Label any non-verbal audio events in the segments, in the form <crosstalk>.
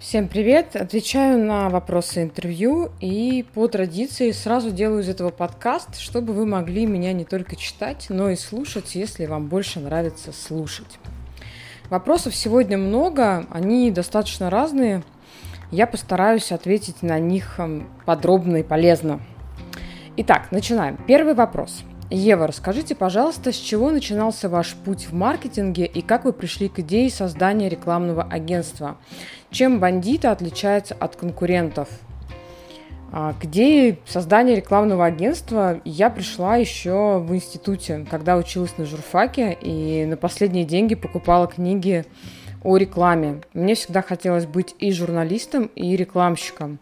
Всем привет! Отвечаю на вопросы интервью и по традиции сразу делаю из этого подкаст, чтобы вы могли меня не только читать, но и слушать, если вам больше нравится слушать. Вопросов сегодня много, они достаточно разные. Я постараюсь ответить на них эм, подробно и полезно. Итак, начинаем. Первый вопрос. Ева, расскажите, пожалуйста, с чего начинался ваш путь в маркетинге и как вы пришли к идее создания рекламного агентства? Чем бандиты отличаются от конкурентов? А, к идее создания рекламного агентства я пришла еще в институте, когда училась на журфаке и на последние деньги покупала книги о рекламе. Мне всегда хотелось быть и журналистом, и рекламщиком.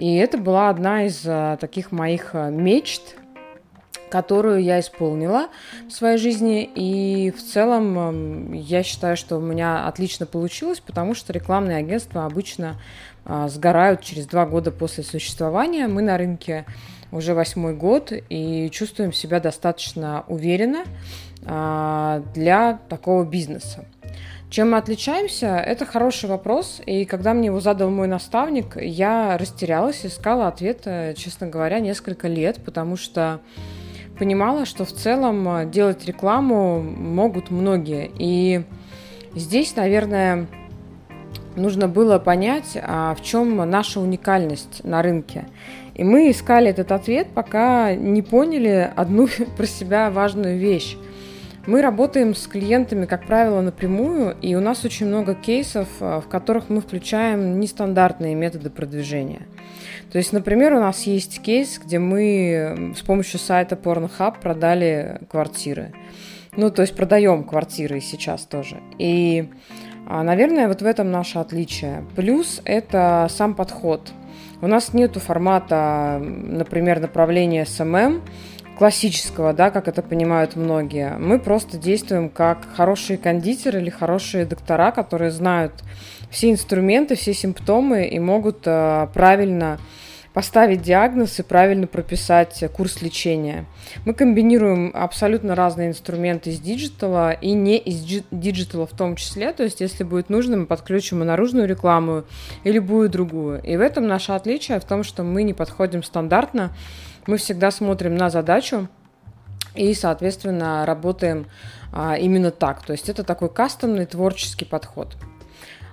И это была одна из а, таких моих а, мечт, которую я исполнила в своей жизни. И в целом эм, я считаю, что у меня отлично получилось, потому что рекламные агентства обычно а, сгорают через два года после существования. Мы на рынке уже восьмой год и чувствуем себя достаточно уверенно а, для такого бизнеса. Чем мы отличаемся? Это хороший вопрос. И когда мне его задал мой наставник, я растерялась, искала ответ, э, честно говоря, несколько лет, потому что понимала, что в целом э, делать рекламу могут многие. И здесь, наверное, нужно было понять, а в чем наша уникальность на рынке. И мы искали этот ответ, пока не поняли одну <laughs> про себя важную вещь. Мы работаем с клиентами, как правило, напрямую, и у нас очень много кейсов, э, в которых мы включаем нестандартные методы продвижения – то есть, например, у нас есть кейс, где мы с помощью сайта Pornhub продали квартиры. Ну, то есть продаем квартиры сейчас тоже. И, а, наверное, вот в этом наше отличие. Плюс это сам подход. У нас нету формата, например, направления SMM, классического, да, как это понимают многие. Мы просто действуем как хорошие кондитеры или хорошие доктора, которые знают все инструменты, все симптомы и могут э, правильно поставить диагноз и правильно прописать курс лечения. Мы комбинируем абсолютно разные инструменты из диджитала и не из диджитала в том числе. То есть, если будет нужно, мы подключим и наружную рекламу, и любую другую. И в этом наше отличие в том, что мы не подходим стандартно, мы всегда смотрим на задачу и, соответственно, работаем а, именно так. То есть это такой кастомный творческий подход.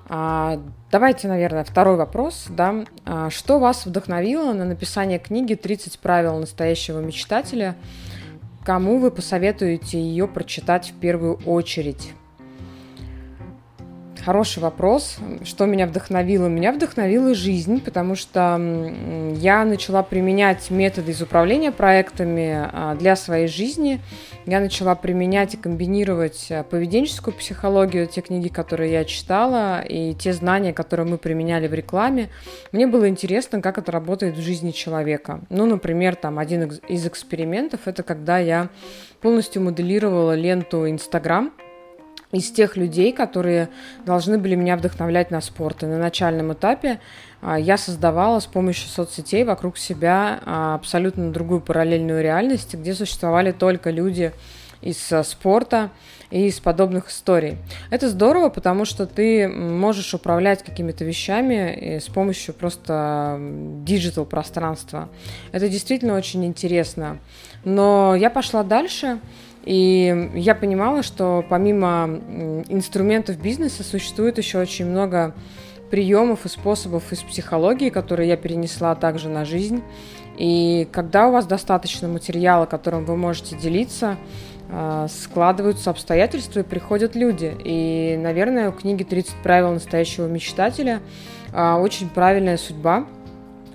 А, давайте, наверное, второй вопрос. Да? А, что вас вдохновило на написание книги «30 правил настоящего мечтателя»? Кому вы посоветуете ее прочитать в первую очередь? Хороший вопрос. Что меня вдохновило? Меня вдохновила жизнь, потому что я начала применять методы из управления проектами а, для своей жизни. Я начала применять и комбинировать а, поведенческую психологию, те книги, которые я читала, и те знания, которые мы применяли в рекламе. Мне было интересно, как это работает в жизни человека. Ну, например, там один из экспериментов – это когда я полностью моделировала ленту Инстаграм – из тех людей, которые должны были меня вдохновлять на спорт. И на начальном этапе а, я создавала с помощью соцсетей вокруг себя а, абсолютно другую параллельную реальность, где существовали только люди из а, спорта и из подобных историй. Это здорово, потому что ты можешь управлять какими-то вещами с помощью просто digital пространства. Это действительно очень интересно. Но я пошла дальше и я понимала, что помимо инструментов бизнеса существует еще очень много приемов и способов из психологии, которые я перенесла также на жизнь. И когда у вас достаточно материала, которым вы можете делиться, а, складываются обстоятельства и приходят люди. И, наверное, у книги «30 правил настоящего мечтателя» а, очень правильная судьба –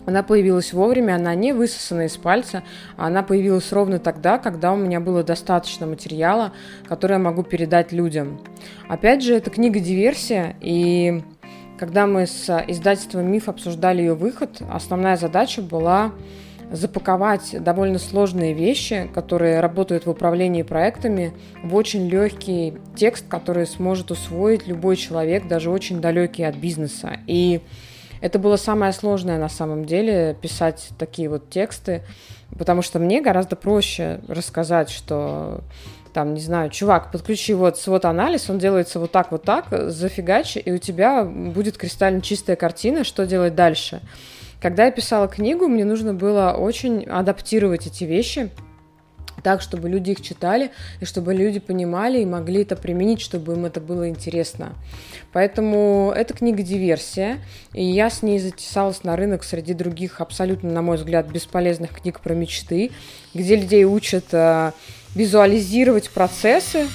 она появилась вовремя, она не высосана из пальца, она появилась ровно тогда, когда у меня было достаточно материала, который я могу передать людям. Опять же, это книга «Диверсия», и когда мы с издательством «Миф» обсуждали ее выход, основная задача была запаковать довольно сложные вещи, которые работают в управлении проектами, в очень легкий текст, который сможет усвоить любой человек, даже очень далекий от бизнеса. И это было самое сложное на самом деле, писать такие вот тексты, потому что мне гораздо проще рассказать, что там, не знаю, чувак, подключи вот свод анализ, он делается вот так, вот так, зафигачи, и у тебя будет кристально чистая картина, что делать дальше. Когда я писала книгу, мне нужно было очень адаптировать эти вещи, так, чтобы люди их читали, и чтобы люди понимали и могли это применить, чтобы им это было интересно. Поэтому эта книга «Диверсия», и я с ней затесалась на рынок среди других абсолютно, на мой взгляд, бесполезных книг про мечты, где людей учат э, визуализировать процессы.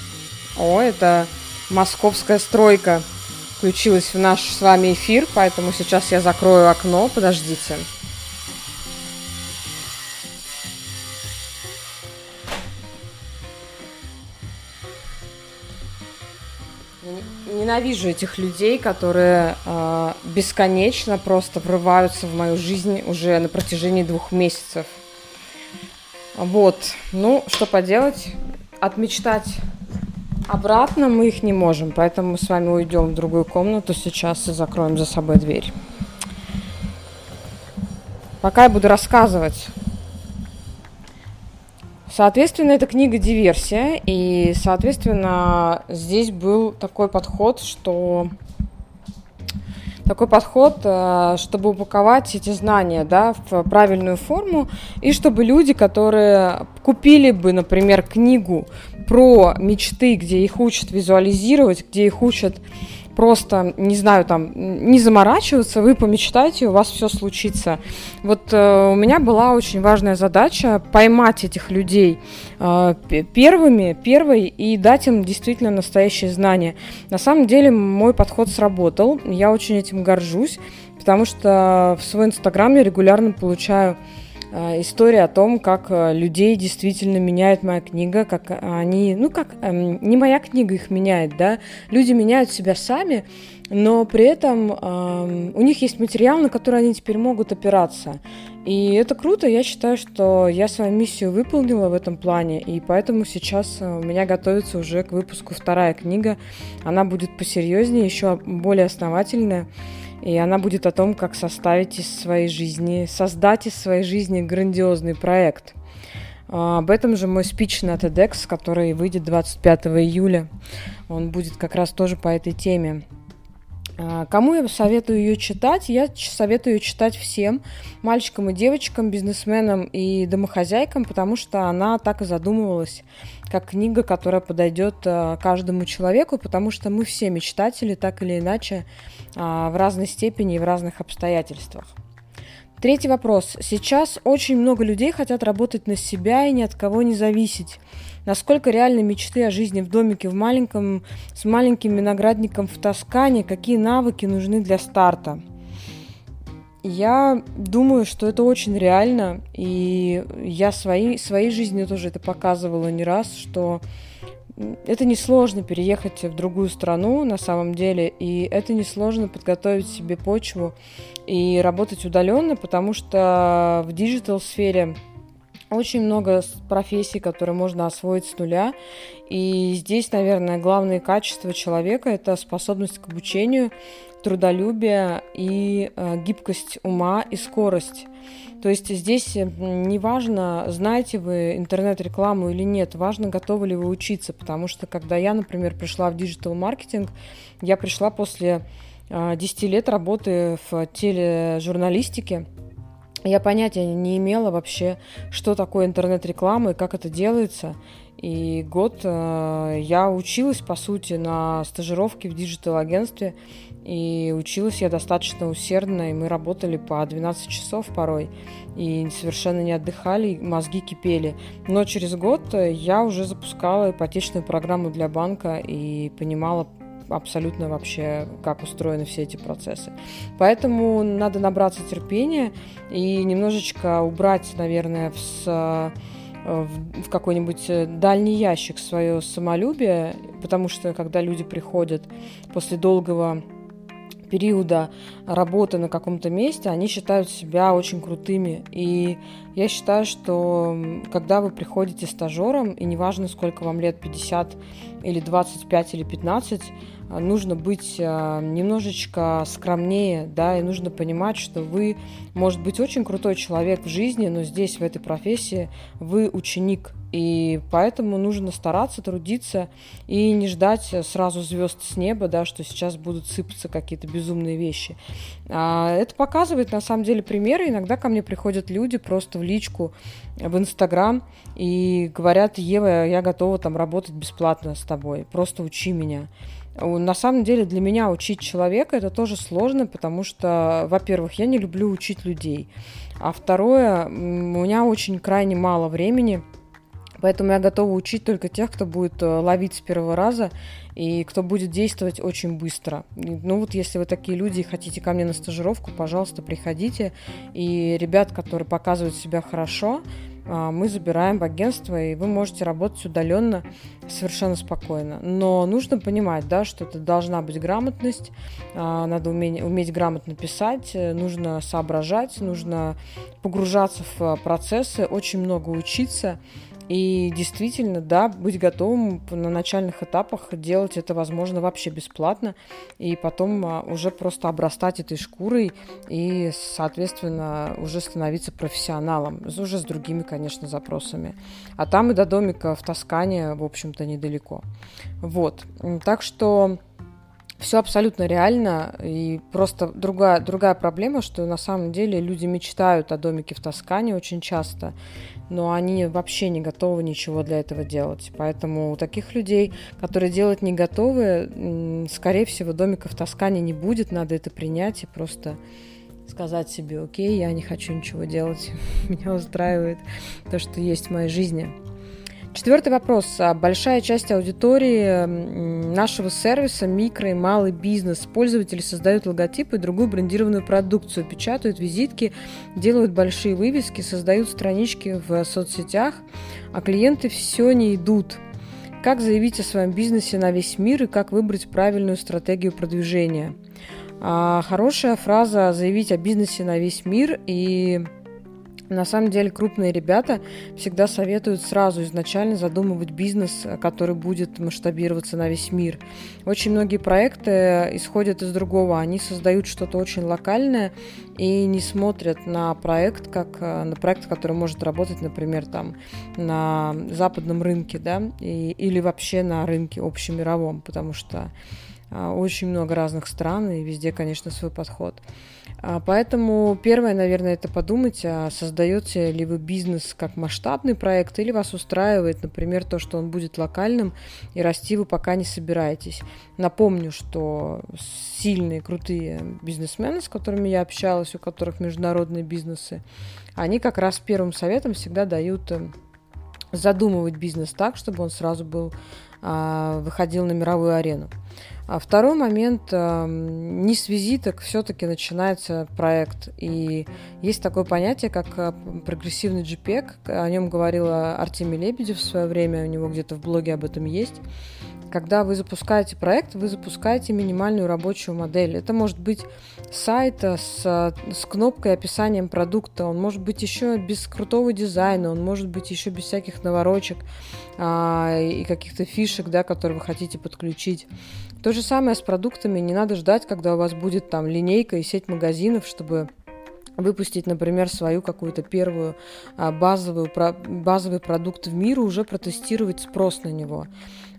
О, это московская стройка включилась в наш с вами эфир, поэтому сейчас я закрою окно, подождите. Ненавижу этих людей, которые э, бесконечно просто врываются в мою жизнь уже на протяжении двух месяцев. Вот, ну, что поделать, отмечтать обратно мы их не можем, поэтому мы с вами уйдем в другую комнату сейчас и закроем за собой дверь. Пока я буду рассказывать Соответственно, эта книга «Диверсия», и, соответственно, здесь был такой подход, что такой подход, э, чтобы упаковать эти знания да, в правильную форму, и чтобы люди, которые купили бы, например, книгу про мечты, где их учат визуализировать, где их учат просто, не знаю, там, не заморачиваться, вы помечтайте, у вас все случится. Вот э, у меня была очень важная задача поймать этих людей э, первыми, первой и дать им действительно настоящие знания. На самом деле мой подход сработал, я очень этим горжусь, потому что в свой инстаграм я регулярно получаю история о том, как э, людей действительно меняет моя книга, как они, ну как, эм, не моя книга их меняет, да, люди меняют себя сами, но при этом э, у них есть материал, на который они теперь могут опираться. И это круто, я считаю, что я свою миссию выполнила в этом плане, и поэтому сейчас э, у меня готовится уже к выпуску вторая книга. Она будет посерьезнее, еще более основательная. И она будет о том, как составить из своей жизни, создать из своей жизни грандиозный проект. А, об этом же мой спич на TEDx, который выйдет 25 июля. Он будет как раз тоже по этой теме. А, кому я советую ее читать? Я советую ее читать всем, мальчикам и девочкам, бизнесменам и домохозяйкам, потому что она так и задумывалась, как книга, которая подойдет а, каждому человеку, потому что мы все мечтатели, так или иначе, в разной степени и в разных обстоятельствах. Третий вопрос. Сейчас очень много людей хотят работать на себя и ни от кого не зависеть. Насколько реальны мечты о жизни в домике в маленьком, с маленьким виноградником в Тоскане? Какие навыки нужны для старта? Я думаю, что это очень реально, и я своей, своей жизнью тоже это показывала не раз, что это несложно переехать в другую страну на самом деле, и это несложно подготовить себе почву и работать удаленно, потому что в digital сфере очень много профессий, которые можно освоить с нуля. И здесь, наверное, главные качества человека – это способность к обучению, трудолюбие и э, гибкость ума и скорость. То есть здесь неважно, знаете вы интернет-рекламу или нет, важно, готовы ли вы учиться, потому что когда я, например, пришла в digital-маркетинг, я пришла после 10 э, лет работы в тележурналистике, я понятия не имела вообще, что такое интернет-реклама и как это делается. И год э, я училась, по сути, на стажировке в digital-агентстве. И училась я достаточно усердно, и мы работали по 12 часов порой. И совершенно не отдыхали, мозги кипели. Но через год я уже запускала ипотечную программу для банка и понимала абсолютно вообще, как устроены все эти процессы. Поэтому надо набраться терпения и немножечко убрать, наверное, в, э, в, какой-нибудь дальний ящик свое самолюбие, потому что когда люди приходят после долгого периода работы на каком-то месте, они считают себя очень крутыми. И я считаю, что когда вы приходите стажером, и неважно, сколько вам лет, 50 или 25 или 15, а, нужно быть а, немножечко скромнее, да, и нужно понимать, что вы, может быть, очень крутой человек в жизни, но здесь, в этой профессии, вы ученик, И поэтому нужно стараться, трудиться и не ждать сразу звезд с неба, да, что сейчас будут сыпаться какие-то безумные вещи. А это показывает, на самом деле, примеры. Иногда ко мне приходят люди просто в личку в Инстаграм и говорят, Ева, я готова там работать бесплатно с тобой, просто учи меня. На самом деле для меня учить человека это тоже сложно, потому что, во-первых, я не люблю учить людей, а второе, у меня очень крайне мало времени, поэтому я готова учить только тех, кто будет э, ловить с первого раза и кто будет действовать очень быстро. Ну вот если вы такие люди и хотите ко мне на стажировку, пожалуйста, приходите. И ребят, которые показывают себя хорошо, мы забираем в агентство, и вы можете работать удаленно совершенно спокойно. Но нужно понимать, да, что это должна быть грамотность, а, надо уметь, уметь грамотно писать, э, нужно соображать, нужно погружаться в процессы, очень много учиться. И действительно, да, быть готовым на начальных этапах делать это, возможно, вообще бесплатно, и потом а, уже просто обрастать этой шкурой и, соответственно, уже становиться профессионалом, уже с другими, конечно, запросами. А там и до домика в Тоскане, в общем-то, недалеко. Вот. Так что все абсолютно реально, и просто другая, другая проблема, что на самом деле люди мечтают о домике в Тоскане очень часто, но они вообще не готовы ничего для этого делать. Поэтому у таких людей, которые делать не готовы, скорее всего, домика в Тоскане не будет, надо это принять и просто сказать себе, окей, я не хочу ничего делать, <laughs> меня устраивает то, что есть в моей жизни. Четвертый вопрос. Большая часть аудитории нашего сервиса, микро и малый бизнес, пользователи создают логотипы и другую брендированную продукцию, печатают визитки, делают большие вывески, создают странички в соцсетях, а клиенты все не идут. Как заявить о своем бизнесе на весь мир и как выбрать правильную стратегию продвижения? А, хорошая фраза «заявить о бизнесе на весь мир» и на самом деле крупные ребята всегда советуют сразу изначально задумывать бизнес, который будет масштабироваться на весь мир. Очень многие проекты исходят из другого. Они создают что-то очень локальное и не смотрят на проект как э, на проект, который может работать, например, там на западном рынке, да, и, или вообще на рынке общемировом, потому что очень много разных стран, и везде, конечно, свой подход. А, поэтому первое, наверное, это подумать, а создаете ли вы бизнес как масштабный проект, или вас устраивает, например, то, что он будет локальным, и расти вы пока не собираетесь. Напомню, что сильные, крутые бизнесмены, с которыми я общалась, у которых международные бизнесы, они как раз первым советом всегда дают э, задумывать бизнес так, чтобы он сразу был, выходил на мировую арену. А второй момент, не с визиток все-таки начинается проект. И есть такое понятие, как э, прогрессивный JPEG. О нем говорила Артемий Лебедев в свое время, у него где-то в блоге об этом есть. Когда вы запускаете проект, вы запускаете минимальную рабочую модель. Это может быть сайт с, с кнопкой описанием продукта, он может быть еще без крутого дизайна, он может быть еще без всяких наворочек а, и каких-то фишек, да, которые вы хотите подключить. То же самое с продуктами. Не надо ждать, когда у вас будет там линейка и сеть магазинов, чтобы выпустить, например, свою какую-то первую а, базовую, базовый продукт в мир, уже протестировать спрос на него.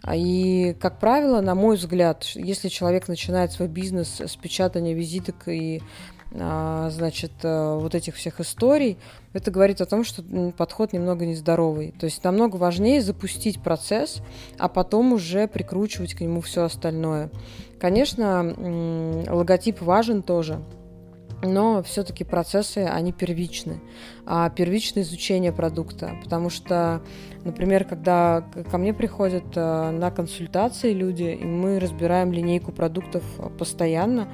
А, и, как правило, на мой взгляд, если человек начинает свой бизнес с печатания визиток и а, значит, э, вот этих всех историй, это говорит о том, что подход немного нездоровый. То есть намного важнее запустить процесс, а потом уже прикручивать к нему все остальное. Конечно, логотип важен тоже, но все-таки процессы, они первичны. А первичное изучение продукта, потому что, например, когда ко мне приходят э, на консультации люди, и мы разбираем линейку продуктов постоянно,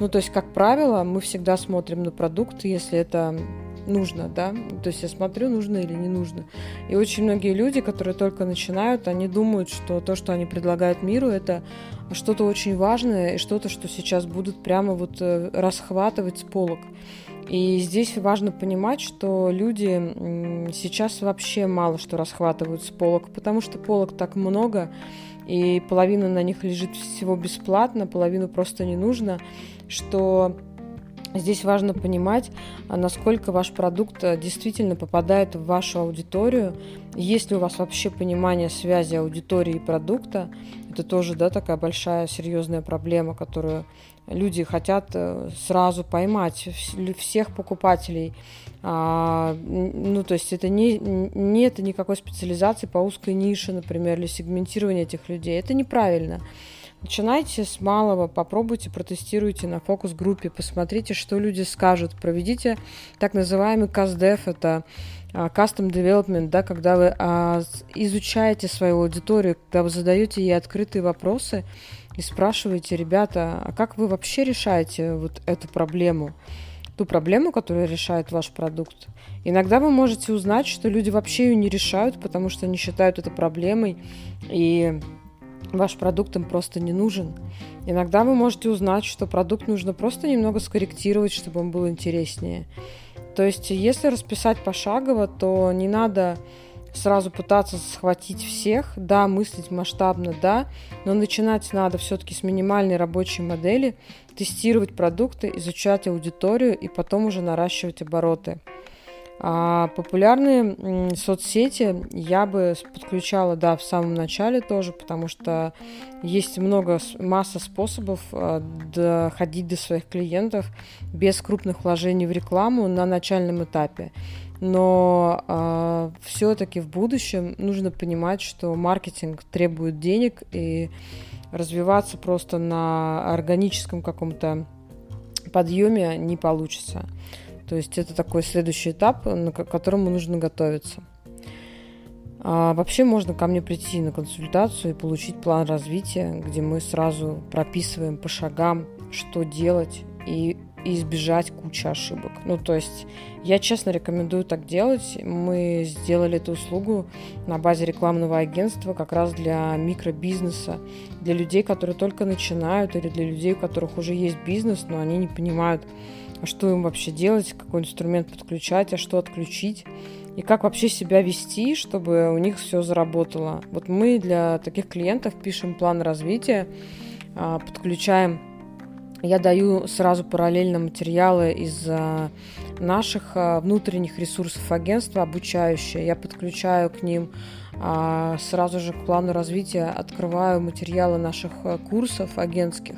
ну, то есть, как правило, мы всегда смотрим на продукт, если это нужно, да, то есть я смотрю, нужно или не нужно. И очень многие люди, которые только начинают, они думают, что то, что они предлагают миру, это что-то очень важное и что-то, что сейчас будут прямо вот э, расхватывать с полок. И здесь важно понимать, что люди сейчас вообще мало что расхватывают с полок, потому что полок так много, и половина на них лежит всего бесплатно, половину просто не нужно, что Здесь важно понимать, а, насколько ваш продукт а, действительно попадает в вашу аудиторию. Есть ли у вас вообще понимание связи аудитории и продукта. Это тоже да, такая большая серьезная проблема, которую люди хотят э, сразу поймать всех покупателей. А, ну, то есть это не, нет никакой специализации по узкой нише, например, или сегментирования этих людей. Это неправильно. Начинайте с малого, попробуйте, протестируйте на фокус-группе, посмотрите, что люди скажут. Проведите так называемый CastDev, это а, Custom Development, да, когда вы а, изучаете свою аудиторию, когда вы задаете ей открытые вопросы и спрашиваете, ребята, а как вы вообще решаете вот эту проблему? ту проблему, которую решает ваш продукт. Иногда вы можете узнать, что люди вообще ее не решают, потому что они считают это проблемой, и ваш продукт им просто не нужен. Иногда вы можете узнать, что продукт нужно просто немного скорректировать, чтобы он был интереснее. То есть, если расписать пошагово, то не надо сразу пытаться схватить всех, да, мыслить масштабно, да, но начинать надо все-таки с минимальной рабочей модели, тестировать продукты, изучать аудиторию и потом уже наращивать обороты. А популярные соцсети я бы подключала, да, в самом начале тоже, потому что есть много, масса способов а, доходить до своих клиентов без крупных вложений в рекламу на начальном этапе. Но э, а, все-таки в будущем нужно понимать, что маркетинг требует денег и развиваться просто на органическом каком-то подъеме не получится. То есть это такой следующий этап, к которому нужно готовиться. А вообще можно ко мне прийти на консультацию и получить план развития, где мы сразу прописываем по шагам, что делать и избежать кучи ошибок. Ну, то есть я честно рекомендую так делать. Мы сделали эту услугу на базе рекламного агентства как раз для микробизнеса, для людей, которые только начинают, или для людей, у которых уже есть бизнес, но они не понимают, что им вообще делать, какой инструмент подключать, а что отключить, и как вообще себя вести, чтобы у них все заработало. Вот мы для таких клиентов пишем план развития, а, подключаем я даю сразу параллельно материалы из а, наших а, внутренних ресурсов агентства, обучающие. Я подключаю к ним сразу же к плану развития, открываю материалы наших курсов агентских.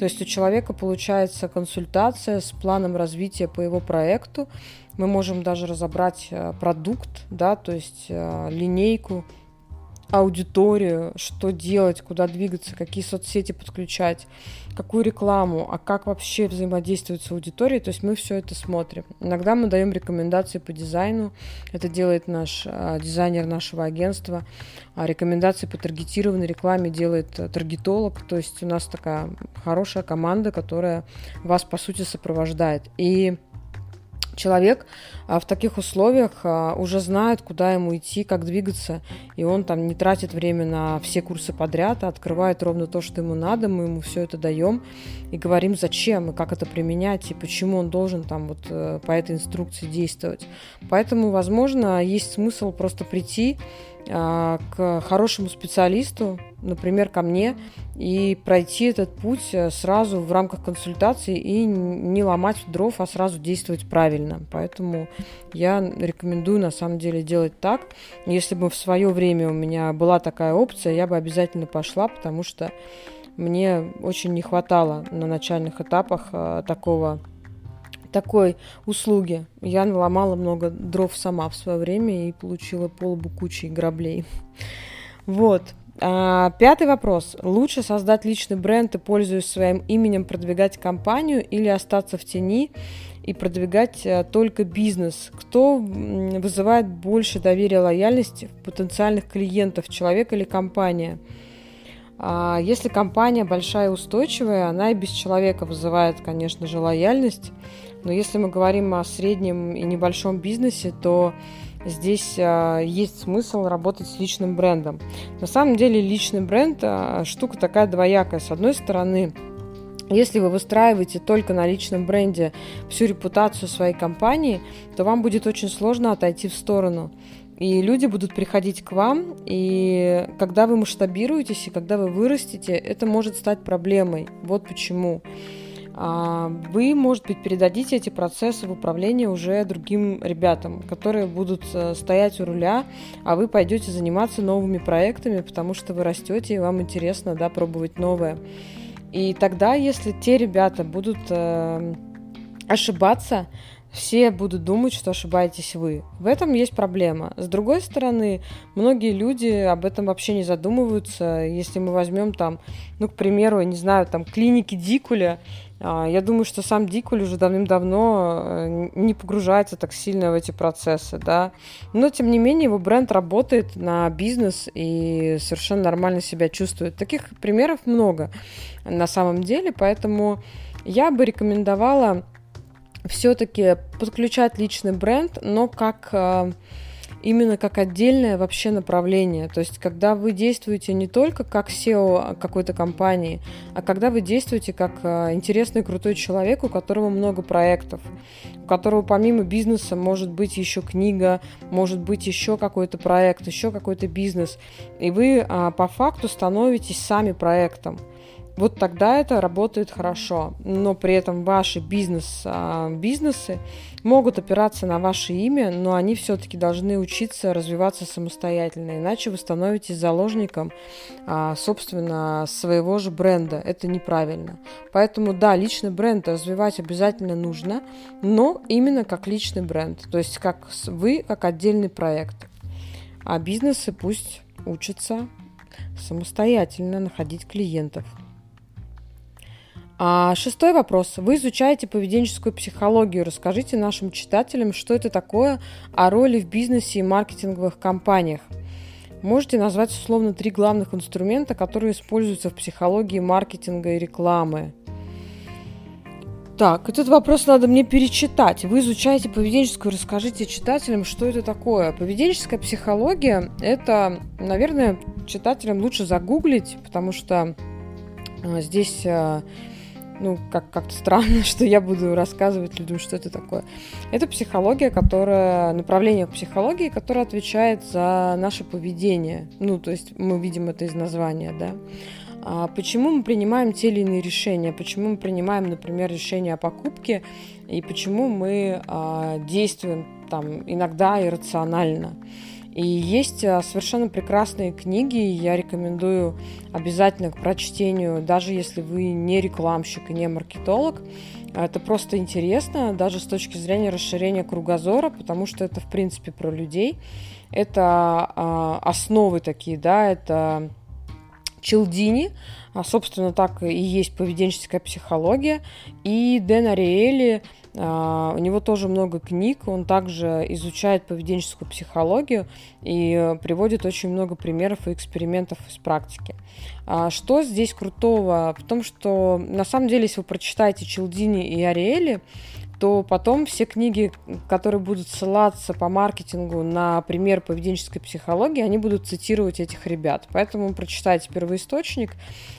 То есть у человека получается консультация с планом развития по его проекту. Мы можем даже разобрать э, продукт, да, то есть э, линейку, аудиторию, что делать, куда двигаться, какие соцсети подключать, какую рекламу, а как вообще взаимодействовать с аудиторией. То есть мы все это смотрим. Иногда мы даем рекомендации по дизайну. Это делает наш а, дизайнер нашего агентства. А рекомендации по таргетированной рекламе делает а, таргетолог. То есть у нас такая хорошая команда, которая вас, по сути, сопровождает. И человек а, в таких условиях а, уже знает, куда ему идти, как двигаться, и он там не тратит время на все курсы подряд, а открывает ровно то, что ему надо, мы ему все это даем и говорим, зачем и как это применять, и почему он должен там вот э, по этой инструкции действовать. Поэтому, возможно, есть смысл просто прийти к хорошему специалисту, например, ко мне, и пройти этот путь э, сразу в рамках консультации и не ломать дров, а сразу действовать правильно. Поэтому я рекомендую на самом деле делать так. Если бы в свое время у меня была такая опция, я бы обязательно пошла, потому что мне очень не хватало на начальных этапах э, такого такой услуги. Я наломала много дров сама в свое время и получила полбу кучи граблей. Вот. А, пятый вопрос. Лучше создать личный бренд и, пользуясь своим именем, продвигать компанию или остаться в тени и продвигать а, только бизнес? Кто вызывает больше доверия лояльности в потенциальных клиентов, человек или компания? А, если компания большая и устойчивая, она и без человека вызывает, конечно же, лояльность. Но если мы говорим о среднем и небольшом бизнесе, то здесь а, есть смысл работать с личным брендом. На самом деле личный бренд а, штука такая двоякая. С одной стороны, если вы выстраиваете только на личном бренде всю репутацию своей компании, то вам будет очень сложно отойти в сторону. И люди будут приходить к вам, и когда вы масштабируетесь, и когда вы вырастете, это может стать проблемой. Вот почему. Вы, может быть, передадите эти процессы в управление уже другим ребятам, которые будут э, стоять у руля, а вы пойдете заниматься новыми проектами, потому что вы растете и вам интересно да, пробовать новое. И тогда, если те ребята будут э, ошибаться, все будут думать, что ошибаетесь вы. В этом есть проблема. С другой стороны, многие люди об этом вообще не задумываются. Если мы возьмем там, ну, к примеру, я не знаю, там клиники Дикуля, а, я думаю, что сам Дикуль уже давным-давно э, не погружается так сильно в эти процессы, да. Но, тем не менее, его бренд работает на бизнес и совершенно нормально себя чувствует. Таких примеров много на самом деле, поэтому я бы рекомендовала все-таки подключать личный бренд, но как э, именно как отдельное вообще направление. То есть, когда вы действуете не только как SEO какой-то компании, а когда вы действуете как э, интересный, крутой человек, у которого много проектов, у которого помимо бизнеса может быть еще книга, может быть еще какой-то проект, еще какой-то бизнес. И вы а, по факту становитесь сами проектом вот тогда это работает хорошо. Но при этом ваши бизнес, а, бизнесы могут опираться на ваше имя, но они все-таки должны учиться развиваться самостоятельно, иначе вы становитесь заложником, а, собственно, своего же бренда. Это неправильно. Поэтому, да, личный бренд развивать обязательно нужно, но именно как личный бренд, то есть как вы, как отдельный проект. А бизнесы пусть учатся самостоятельно находить клиентов. А шестой вопрос. Вы изучаете поведенческую психологию. Расскажите нашим читателям, что это такое, о роли в бизнесе и маркетинговых компаниях. Можете назвать условно три главных инструмента, которые используются в психологии маркетинга и рекламы. Так, этот вопрос надо мне перечитать. Вы изучаете поведенческую, расскажите читателям, что это такое. Поведенческая психология – это, наверное, читателям лучше загуглить, потому что а, здесь а, ну, как- как-то странно, <laughs> что я буду рассказывать людям, что это такое. Это психология, которая, направление психологии, которое отвечает за наше поведение. Ну, то есть мы видим это из названия, да. А почему мы принимаем те или иные решения? Почему мы принимаем, например, решение о покупке? И почему мы а, действуем там иногда иррационально? И есть э, совершенно прекрасные книги, я рекомендую обязательно к прочтению, даже если вы не рекламщик и не маркетолог. Это просто интересно, даже с точки зрения расширения кругозора, потому что это, в принципе, про людей. Это а, основы такие, да, это Челдини, а, собственно, так и есть поведенческая психология, и Дэн Ариэли – а, у него тоже много книг, он также изучает поведенческую психологию и приводит очень много примеров и экспериментов из практики. А, что здесь крутого? В том, что на самом деле, если вы прочитаете Челдини и Ариэли, то потом все книги, которые будут ссылаться по маркетингу на пример поведенческой психологии, они будут цитировать этих ребят. Поэтому прочитайте первоисточник,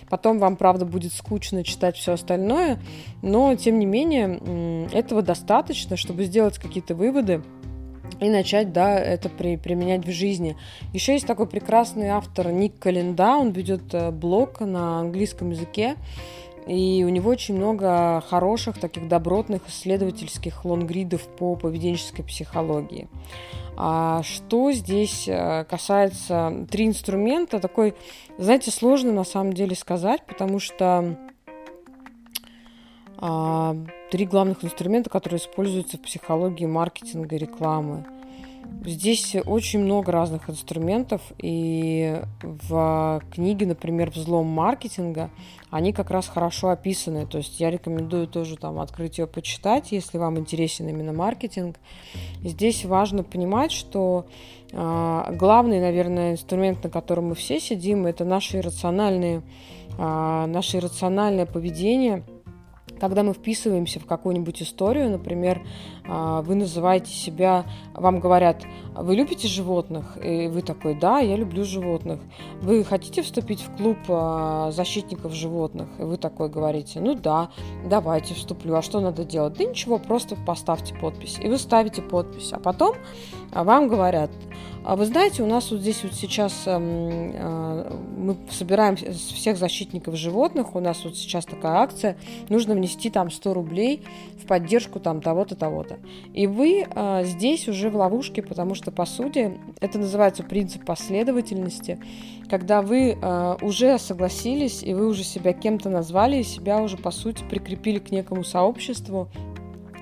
потом вам, правда, будет скучно читать все остальное, но, тем не менее, этого достаточно, чтобы сделать какие-то выводы, и начать, да, это при, применять в жизни. Еще есть такой прекрасный автор Ник Календа, он ведет э, блог на английском языке, и у него очень много хороших, таких добротных исследовательских лонгридов по поведенческой психологии. А что здесь э, касается три инструмента, такой, знаете, сложно на самом деле сказать, потому что а, три главных инструмента, которые используются в психологии маркетинга и рекламы – Здесь очень много разных инструментов, и в книге, например, «Взлом маркетинга» они как раз хорошо описаны. То есть я рекомендую тоже там открыть ее, почитать, если вам интересен именно маркетинг. Здесь важно понимать, что э, главный, наверное, инструмент, на котором мы все сидим, это наши иррациональные, э, наше иррациональное поведение – когда мы вписываемся в какую-нибудь историю, например, а, вы называете себя, вам говорят, вы любите животных? И вы такой, да, я люблю животных. Вы хотите вступить в клуб а, защитников животных? И вы такой говорите, ну да, давайте вступлю. А что надо делать? Да ничего, просто поставьте подпись. И вы ставите подпись. А потом вам говорят, а вы знаете, у нас вот здесь вот сейчас э, э, мы собираем всех защитников животных, у нас вот сейчас такая акция, нужно внести внести там 100 рублей в поддержку там того-то, того-то. И вы э, здесь уже в ловушке, потому что, по сути, это называется принцип последовательности, когда вы э, уже согласились, и вы уже себя кем-то назвали, и себя уже, по сути, прикрепили к некому сообществу,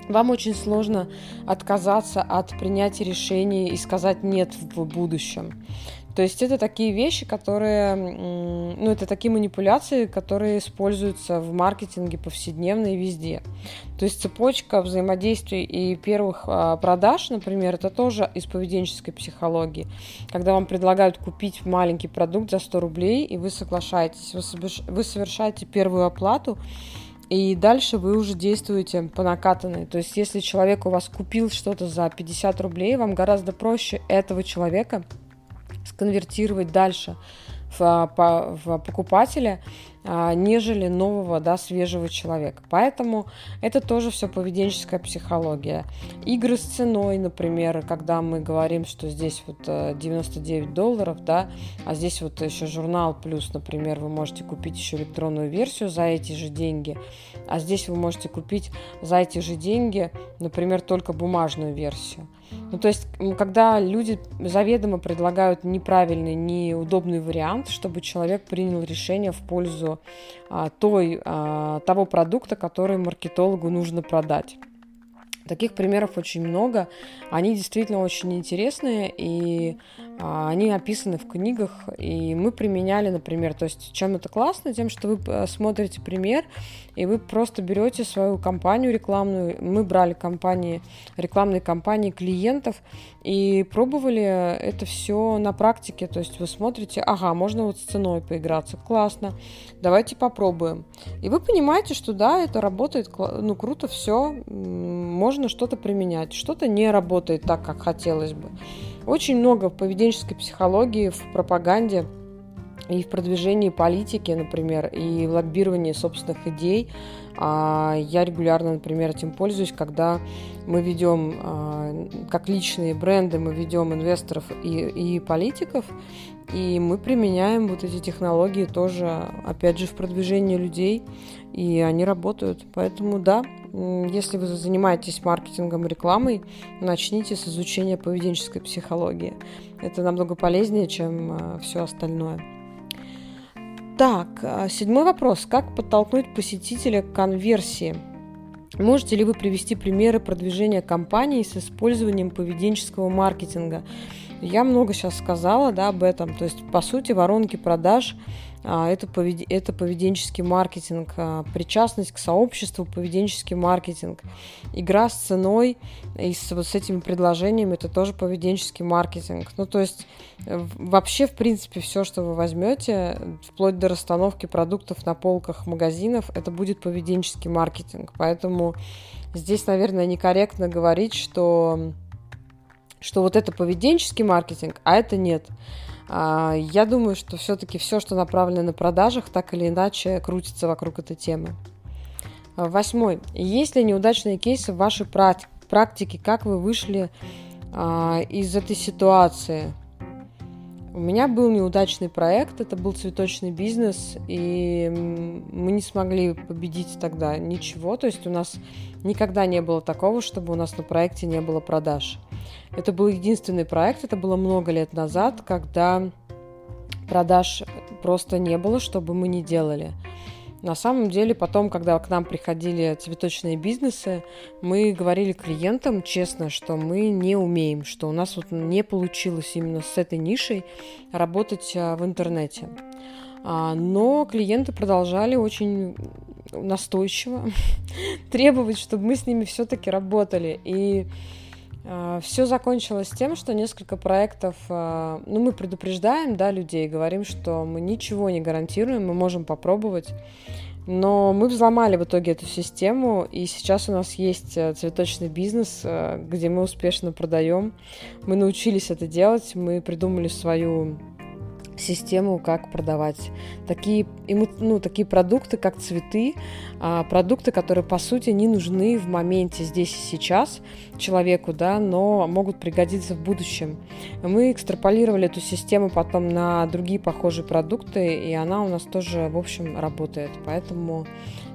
вам очень сложно отказаться от принятия решений и сказать нет в будущем. То есть это такие вещи, которые, ну, это такие манипуляции, которые используются в маркетинге повседневно и везде. То есть цепочка взаимодействий и первых а, продаж, например, это тоже из поведенческой психологии. Когда вам предлагают купить маленький продукт за 100 рублей, и вы соглашаетесь, вы совершаете первую оплату, и дальше вы уже действуете по накатанной. То есть, если человек у вас купил что-то за 50 рублей, вам гораздо проще этого человека сконвертировать дальше в, в покупателя, а, нежели нового, да, свежего человека. Поэтому это тоже все поведенческая психология. Игры с ценой, например, когда мы говорим, что здесь вот 99 э, долларов, да, а здесь вот еще журнал плюс, например, вы можете купить еще электронную версию за эти же деньги, а здесь вы можете купить за эти же деньги, например, только бумажную версию. Ну, то есть, когда люди заведомо предлагают неправильный, неудобный вариант, чтобы человек принял решение в пользу а, той, а, того продукта, который маркетологу нужно продать. Таких примеров очень много. Они действительно очень интересные, и они описаны в книгах, и мы применяли, например, то есть чем это классно, тем, что вы э, смотрите пример, и вы просто берете свою компанию рекламную, мы брали компании, рекламные компании клиентов и пробовали это все на практике, то есть вы смотрите, ага, можно вот с ценой поиграться, классно, давайте попробуем. И вы понимаете, что да, это работает, ну круто, все, можно что-то применять, что-то не работает так, как хотелось бы. Очень много в поведенческой психологии, в пропаганде и в продвижении политики, например, и в лоббировании собственных идей. А, я регулярно, например, этим пользуюсь, когда мы ведем, а, как личные бренды, мы ведем инвесторов и, и политиков, и мы применяем вот эти технологии тоже, опять же, в продвижении людей, и они работают. Поэтому да, если вы занимаетесь маркетингом рекламой, начните с изучения поведенческой психологии. Это намного полезнее, чем а, все остальное. Так, а, седьмой вопрос. Как подтолкнуть посетителя к конверсии? Можете ли вы привести примеры продвижения компании с использованием поведенческого маркетинга? Я много сейчас сказала да, об этом. То есть, по сути, воронки продаж это, повед... это поведенческий маркетинг, а, причастность к сообществу, поведенческий маркетинг, игра с ценой и с, вот с этими предложениями это тоже поведенческий маркетинг. Ну, то есть вообще, в принципе, все, что вы возьмете, вплоть до расстановки продуктов на полках магазинов, это будет поведенческий маркетинг. Поэтому здесь, наверное, некорректно говорить, что, что вот это поведенческий маркетинг, а это нет. А, я думаю, что все-таки все, что направлено на продажах, так или иначе крутится вокруг этой темы. А, восьмой. Есть ли неудачные кейсы в вашей практике? Как вы вышли а, из этой ситуации? У меня был неудачный проект, это был цветочный бизнес, и мы не смогли победить тогда ничего. То есть у нас никогда не было такого, чтобы у нас на проекте не было продаж. Это был единственный проект, это было много лет назад, когда продаж просто не было, чтобы мы не делали. На самом деле, потом, когда к нам приходили цветочные бизнесы, мы говорили клиентам честно, что мы не умеем, что у нас вот не получилось именно с этой нишей работать а, в интернете. А, но клиенты продолжали очень настойчиво <laughs> требовать, чтобы мы с ними все-таки работали. И все закончилось тем, что несколько проектов, а, ну, мы предупреждаем, да, людей, говорим, что мы ничего не гарантируем, мы можем попробовать, но мы взломали в итоге эту систему, и сейчас у нас есть э, цветочный бизнес, э, где мы успешно продаем. Мы научились это делать, мы придумали свою систему, как продавать такие, ну, такие продукты, как цветы, а, продукты, которые, по сути, не нужны в моменте здесь и сейчас человеку, да, но могут пригодиться в будущем. Мы экстраполировали эту систему потом на другие похожие продукты, и она у нас тоже, в общем, работает. Поэтому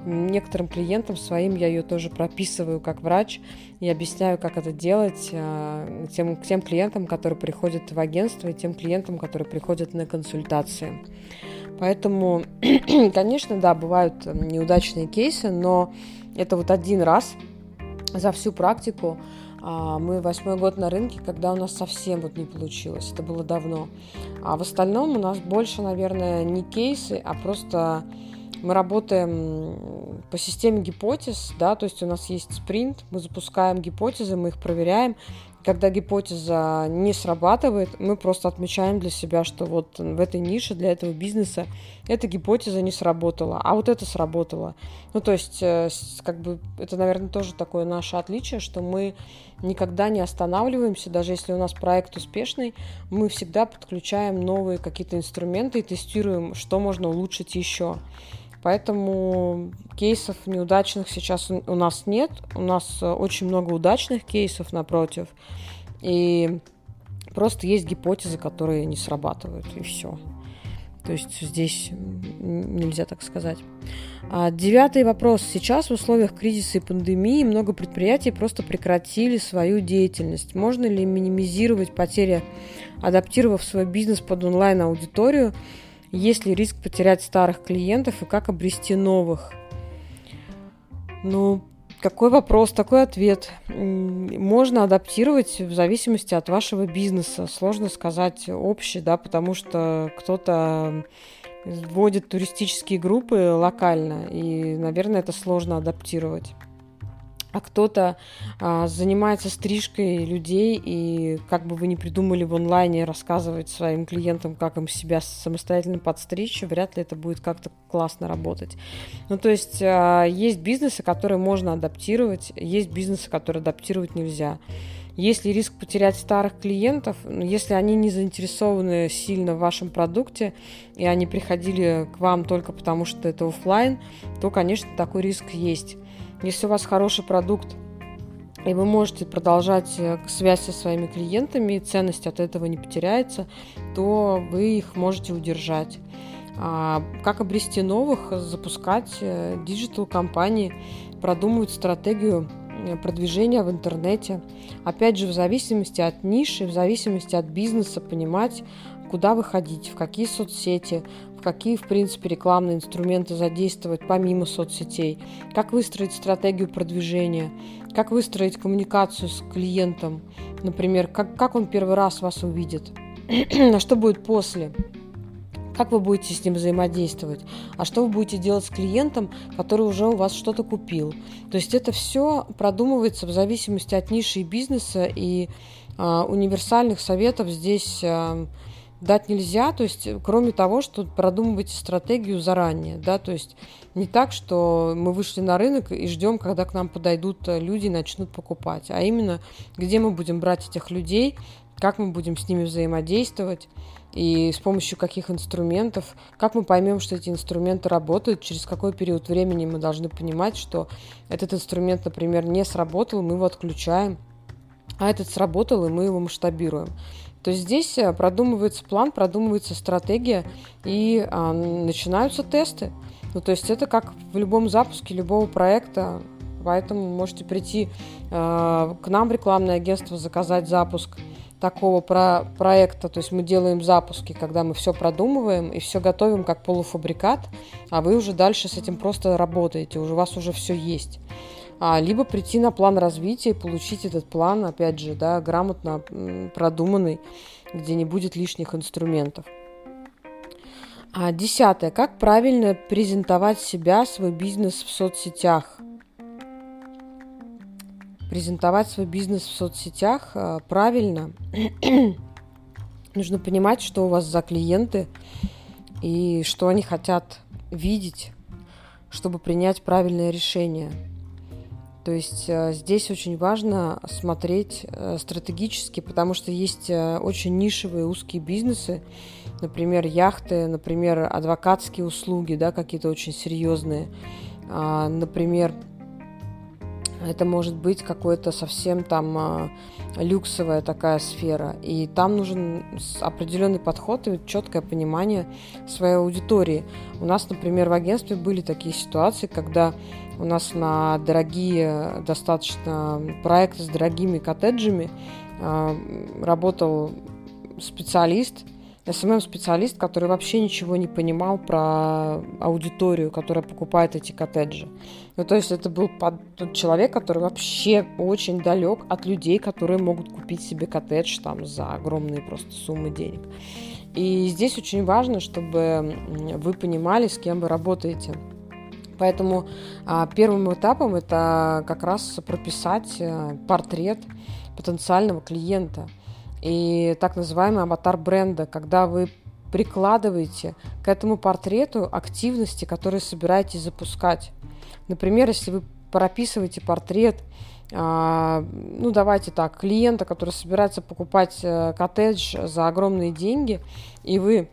некоторым клиентам своим я ее тоже прописываю как врач и объясняю, как это делать э, тем, тем клиентам, которые приходят в агентство, и тем клиентам, которые приходят на консультации. Поэтому, <clears throat> конечно, да, бывают неудачные кейсы, но это вот один раз за всю практику. А, мы восьмой год на рынке, когда у нас совсем вот не получилось. Это было давно. А в остальном у нас больше, наверное, не кейсы, а просто мы работаем по системе гипотез, да, то есть у нас есть спринт, мы запускаем гипотезы, мы их проверяем, когда гипотеза не срабатывает, мы просто отмечаем для себя, что вот в этой нише для этого бизнеса эта гипотеза не сработала, а вот это сработало. Ну, то есть, э, как бы, это, наверное, тоже такое наше отличие, что мы никогда не останавливаемся, даже если у нас проект успешный, мы всегда подключаем новые какие-то инструменты и тестируем, что можно улучшить еще. Поэтому кейсов неудачных сейчас у нас нет. У нас э, очень много удачных кейсов напротив. И просто есть гипотезы, которые не срабатывают, и все. То есть здесь нельзя так сказать. А, девятый вопрос. Сейчас в условиях кризиса и пандемии много предприятий просто прекратили свою деятельность. Можно ли минимизировать потери, адаптировав свой бизнес под онлайн-аудиторию – есть ли риск потерять старых клиентов и как обрести новых? Ну, какой вопрос, такой ответ. Можно адаптировать в зависимости от вашего бизнеса. Сложно сказать общий, да, потому что кто-то вводит туристические группы локально, и, наверное, это сложно адаптировать а кто-то а, занимается стрижкой людей, и как бы вы ни придумали в онлайне рассказывать своим клиентам, как им себя самостоятельно подстричь, вряд ли это будет как-то классно работать. Ну, то есть а, есть бизнесы, которые можно адаптировать, есть бизнесы, которые адаптировать нельзя. Есть ли риск потерять старых клиентов? Ну, если они не заинтересованы сильно в вашем продукте, и они приходили к вам только потому, что это офлайн, то, конечно, такой риск есть. Если у вас хороший продукт, и вы можете продолжать э, связь со своими клиентами, и ценность от этого не потеряется, то вы их можете удержать. А как обрести новых, запускать э, digital-кампании, продумывать стратегию э, продвижения в интернете. Опять же, в зависимости от ниши, в зависимости от бизнеса, понимать, куда выходить, в какие соцсети, какие, в принципе, рекламные инструменты задействовать помимо соцсетей, как выстроить стратегию продвижения, как выстроить коммуникацию с клиентом, например, как, как он первый раз вас увидит, <clears throat> а что будет после, как вы будете с ним взаимодействовать, а что вы будете делать с клиентом, который уже у вас что-то купил. То есть это все продумывается в зависимости от ниши и бизнеса, и э, универсальных советов здесь э, дать нельзя, то есть кроме того, что продумывайте стратегию заранее, да, то есть не так, что мы вышли на рынок и ждем, когда к нам подойдут люди и начнут покупать, а именно где мы будем брать этих людей, как мы будем с ними взаимодействовать и с помощью каких инструментов, как мы поймем, что эти инструменты работают, через какой период времени мы должны понимать, что этот инструмент, например, не сработал, мы его отключаем, а этот сработал, и мы его масштабируем. То здесь э, продумывается план, продумывается стратегия и а, начинаются тесты. Ну, то есть это как в любом запуске любого проекта. Поэтому можете прийти э, к нам в рекламное агентство, заказать запуск такого про проекта. То есть мы делаем запуски, когда мы все продумываем и все готовим как полуфабрикат, а вы уже дальше с этим просто работаете, уже у вас уже все есть либо прийти на план развития и получить этот план, опять же, да, грамотно продуманный, где не будет лишних инструментов. А, десятое. Как правильно презентовать себя, свой бизнес в соцсетях? Презентовать свой бизнес в соцсетях а, правильно. <clears throat> Нужно понимать, что у вас за клиенты и что они хотят видеть, чтобы принять правильное решение – то есть э, здесь очень важно смотреть э, стратегически, потому что есть э, очень нишевые узкие бизнесы, например, яхты, например, адвокатские услуги, да, какие-то очень серьезные, а, например, это может быть какой-то совсем там а, люксовая такая сфера. И там нужен определенный подход и четкое понимание своей аудитории. У нас, например, в агентстве были такие ситуации, когда у нас на дорогие достаточно проекты с дорогими коттеджами а, работал специалист, SMM-специалист, который вообще ничего не понимал про аудиторию, которая покупает эти коттеджи. Ну, то есть это был тот человек, который вообще очень далек от людей, которые могут купить себе коттедж там за огромные просто суммы денег. И здесь очень важно, чтобы вы понимали, с кем вы работаете. Поэтому а, первым этапом это как раз прописать а, портрет потенциального клиента – и так называемый аватар бренда, когда вы прикладываете к этому портрету активности, которые собираетесь запускать. Например, если вы прописываете портрет, а, ну давайте так, клиента, который собирается покупать э, коттедж за огромные деньги, и вы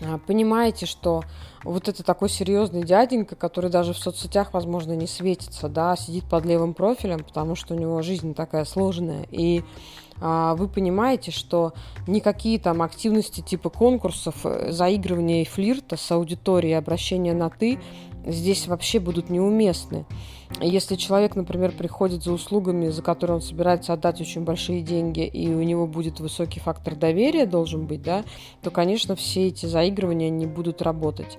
а, понимаете, что вот это такой серьезный дяденька, который даже в соцсетях, возможно, не светится, да, сидит под левым профилем, потому что у него жизнь такая сложная, и вы понимаете, что никакие там активности типа конкурсов, э, заигрывания и флирта с аудиторией, обращения на «ты» здесь вообще будут неуместны. Если человек, например, приходит за услугами, за которые он собирается отдать очень большие деньги, и у него будет высокий фактор доверия, должен быть, да, то, конечно, все эти заигрывания не будут работать.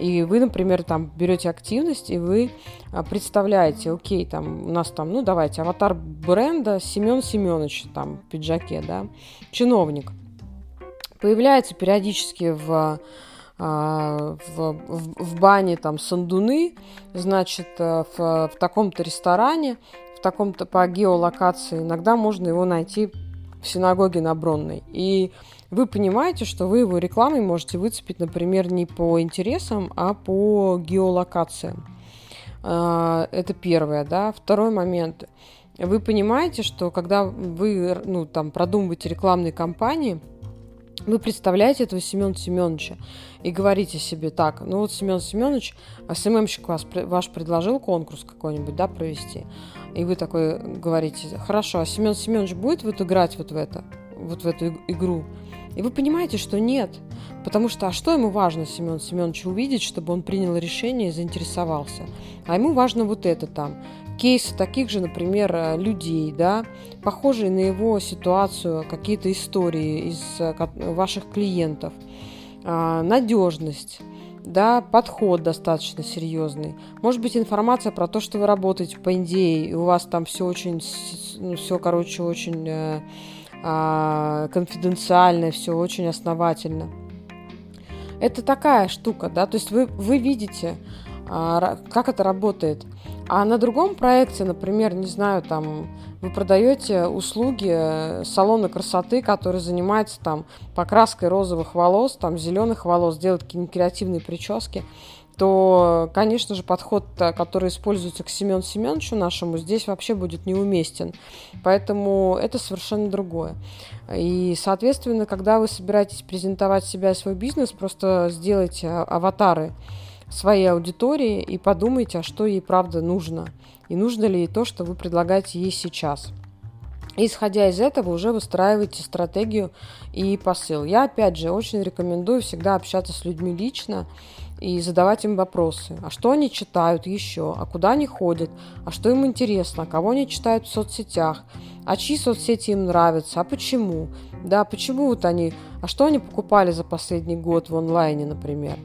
И вы, например, там берете активность, и вы а, представляете, окей, там у нас там, ну давайте, аватар бренда Семен Семенович там в пиджаке, да, чиновник. Появляется периодически в а, в, в, в бане там сандуны, значит, э, в, в таком-то ресторане, в таком-то по геолокации, иногда можно его найти в синагоге на Бронной. И вы понимаете, что вы его рекламой можете выцепить, например, не по интересам, а по геолокациям. А, это первое, да. Второй момент. Вы понимаете, что когда вы ну, там, продумываете рекламные кампании, вы представляете этого Семена Семеновича и говорите себе так, ну вот Семен Семенович, СММщик вас, ваш предложил конкурс какой-нибудь, да, провести, и вы такой говорите, хорошо, а Семен Семенович будет вот играть вот в это, вот в эту игру? И вы понимаете, что нет. Потому что, а что ему важно Семен Семеновичу увидеть, чтобы он принял решение и заинтересовался? А ему важно вот это там. Кейсы таких же, например, э, людей, да, похожие на его ситуацию, какие-то истории из э, ваших клиентов, а, надежность, да, подход достаточно серьезный. Может быть, информация про то, что вы работаете по Индии, и у вас там все очень, ну, все, короче, очень э, конфиденциально, все очень основательно. Это такая штука, да, то есть вы, вы видите, а, как это работает. А на другом проекте, например, не знаю, там вы продаете услуги салона красоты, который занимается там покраской розовых волос, там зеленых волос, делает какие-нибудь креативные прически то, конечно же, подход, который используется к Семену Семеновичу нашему, здесь вообще будет неуместен. Поэтому это совершенно другое. И, соответственно, когда вы собираетесь презентовать себя и свой бизнес, просто сделайте аватары своей аудитории и подумайте, а что ей правда нужно. И нужно ли ей то, что вы предлагаете ей сейчас. исходя из этого, уже выстраиваете стратегию и посыл. Я, опять же, очень рекомендую всегда общаться с людьми лично, и задавать им вопросы. А что они читают еще? А куда они ходят? А что им интересно? А кого они читают в соцсетях? А чьи соцсети им нравятся? А почему? Да, почему вот они... А что они покупали за последний год в онлайне, например?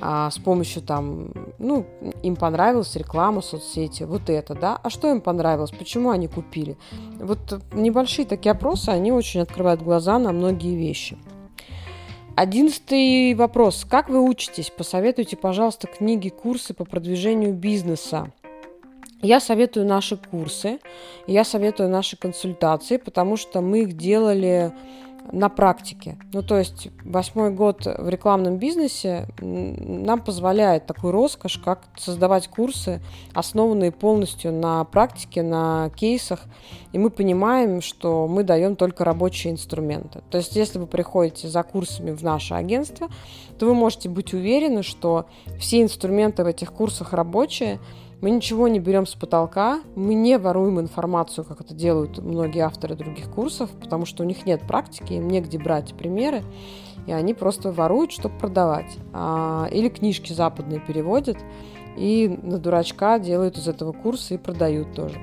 А с помощью там, ну, им понравилась реклама соцсети, вот это, да, а что им понравилось, почему они купили. Вот небольшие такие опросы, они очень открывают глаза на многие вещи. Одиннадцатый вопрос. Как вы учитесь? Посоветуйте, пожалуйста, книги, курсы по продвижению бизнеса. Я советую наши курсы, я советую наши консультации, потому что мы их делали на практике. Ну, то есть восьмой год в рекламном бизнесе нам позволяет такую роскошь, как создавать курсы, основанные полностью на практике, на кейсах, и мы понимаем, что мы даем только рабочие инструменты. То есть если вы приходите за курсами в наше агентство, то вы можете быть уверены, что все инструменты в этих курсах рабочие, Мы ничего не берем с потолка, мы не воруем информацию, как это делают многие авторы других курсов, потому что у них нет практики, им негде брать примеры, и они просто воруют, чтобы продавать. А, или книжки западные переводят, и на дурачка делают из этого курса и продают тоже.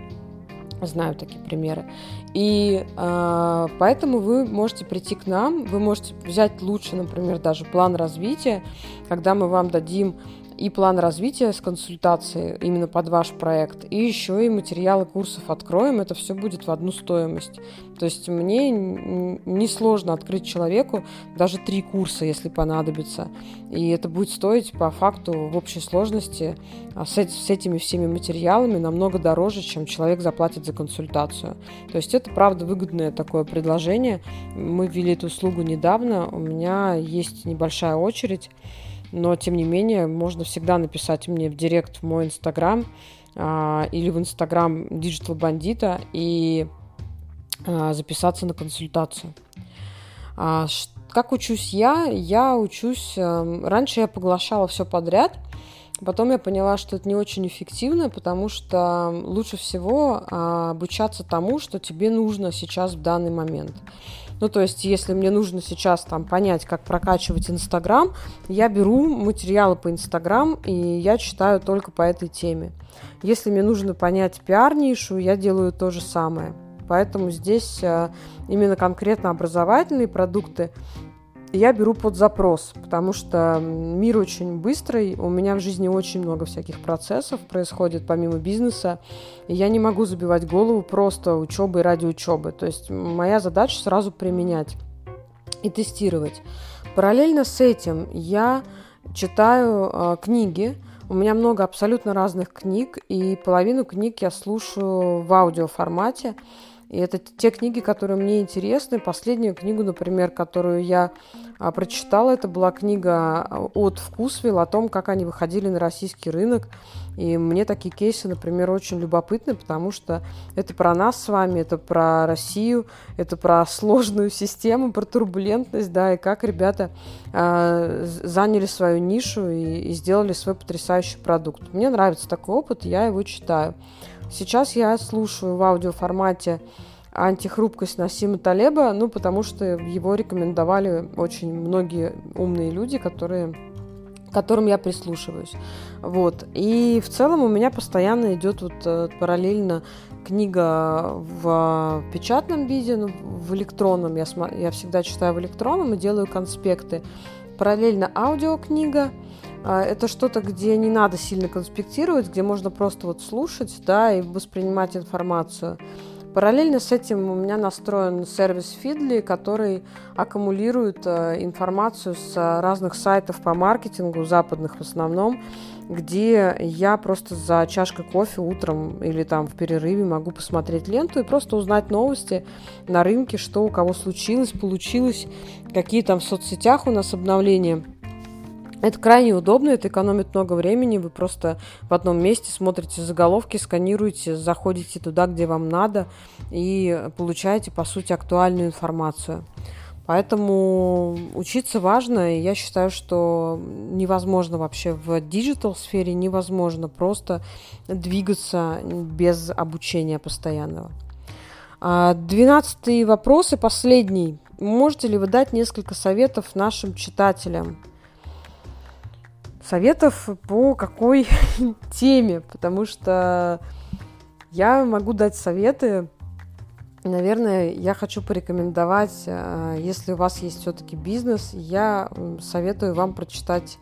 Знаю такие примеры. И э, поэтому вы можете прийти к нам, вы можете взять лучше, например, даже план развития, когда мы вам дадим и план развития с консультацией именно под ваш проект, и еще и материалы курсов откроем, это все будет в одну стоимость. То есть мне несложно открыть человеку даже три курса, если понадобится. И это будет стоить по факту в общей сложности а, с, с этими всеми материалами намного дороже, чем человек заплатит за консультацию. То есть это правда выгодное такое предложение. Мы ввели эту услугу недавно, у меня есть небольшая очередь но тем не менее можно всегда написать мне в директ в мой инстаграм а, или в инстаграм Digital Бандита и а, записаться на консультацию. А, как учусь я? Я учусь... А, раньше я поглощала все подряд, Потом я поняла, что это не очень эффективно, потому что лучше всего а, обучаться тому, что тебе нужно сейчас в данный момент. Ну, то есть, если мне нужно сейчас там понять, как прокачивать Инстаграм, я беру материалы по Инстаграм, и я читаю только по этой теме. Если мне нужно понять пиар-нишу, я делаю то же самое. Поэтому здесь э, именно конкретно образовательные продукты я беру под запрос, потому что мир очень быстрый, у меня в жизни очень много всяких процессов происходит помимо бизнеса, и я не могу забивать голову просто учебой ради учебы. То есть моя задача сразу применять и тестировать. Параллельно с этим я читаю э, книги, у меня много абсолютно разных книг, и половину книг я слушаю в аудиоформате. формате и это те книги, которые мне интересны. Последнюю книгу, например, которую я а, прочитала, это была книга а, от Вкусвилл о том, как они выходили на российский рынок. И мне такие кейсы, например, очень любопытны, потому что это про нас с вами, это про Россию, это про сложную систему, про турбулентность, да, и как ребята э, заняли свою нишу и, и сделали свой потрясающий продукт. Мне нравится такой опыт, я его читаю. Сейчас я слушаю в аудиоформате антихрупкость Насима Талеба, ну, потому что его рекомендовали очень многие умные люди, которые которым я прислушиваюсь. Вот. И в целом у меня постоянно идет вот э, параллельно книга в печатном виде, ну, в электронном. Я, я всегда читаю в электронном и делаю конспекты. Параллельно аудиокнига – это что-то, где не надо сильно конспектировать, где можно просто вот слушать, да, и воспринимать информацию. Параллельно с этим у меня настроен сервис Feedly, который аккумулирует э, информацию с разных сайтов по маркетингу, западных в основном, где я просто за чашкой кофе утром или там в перерыве могу посмотреть ленту и просто узнать новости на рынке, что у кого случилось, получилось, какие там в соцсетях у нас обновления – это крайне удобно, это экономит много времени. Вы просто в одном месте смотрите заголовки, сканируете, заходите туда, где вам надо, и получаете, по сути, актуальную информацию. Поэтому учиться важно, и я считаю, что невозможно вообще в digital сфере, невозможно просто двигаться без обучения постоянного. А, двенадцатый вопрос и последний. Можете ли вы дать несколько советов нашим читателям? Советов по какой <laughs> теме, потому что я могу дать советы. Наверное, я хочу порекомендовать, э, если у вас есть все-таки бизнес, я советую вам прочитать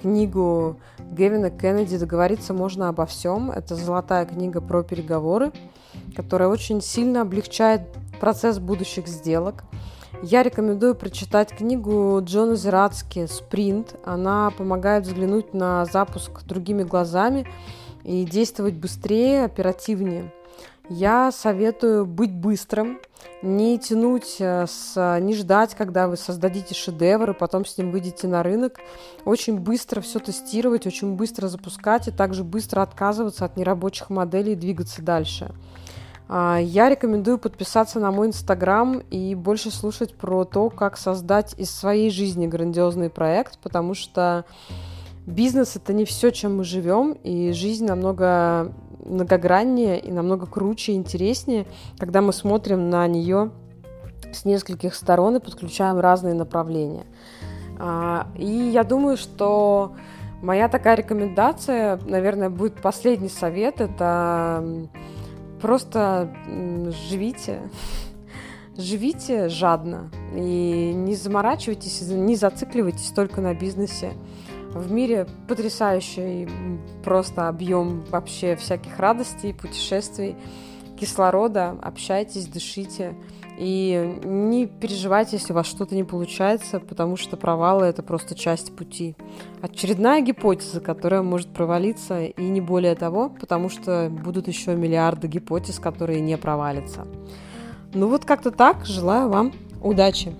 книгу Гевина Кеннеди «Договориться можно обо всем». Это золотая книга про переговоры, которая очень сильно облегчает процесс будущих сделок. Я рекомендую прочитать книгу Джона Зератски «Спринт». Она помогает взглянуть на запуск другими глазами и действовать быстрее, оперативнее. Я советую быть быстрым, не тянуть, э, с, не ждать, когда вы создадите шедевр и потом с ним выйдете на рынок. Очень быстро все тестировать, очень быстро запускать и также быстро отказываться от нерабочих моделей и двигаться дальше. А, я рекомендую подписаться на мой инстаграм и больше слушать про то, как создать из своей жизни грандиозный проект, потому что бизнес это не все, чем мы живем, и жизнь намного многограннее и намного круче и интереснее, когда мы смотрим на нее с нескольких сторон и подключаем разные направления. А, и я думаю, что моя такая рекомендация, наверное, будет последний совет, это просто живите, <laughs> живите жадно и не заморачивайтесь, не зацикливайтесь только на бизнесе. В мире потрясающий просто объем вообще всяких радостей, путешествий, кислорода. Общайтесь, дышите. И не переживайте, если у вас что-то не получается, потому что провалы — это просто часть пути. Очередная гипотеза, которая может провалиться, и не более того, потому что будут еще миллиарды гипотез, которые не провалятся. Ну вот как-то так. Желаю вам удачи!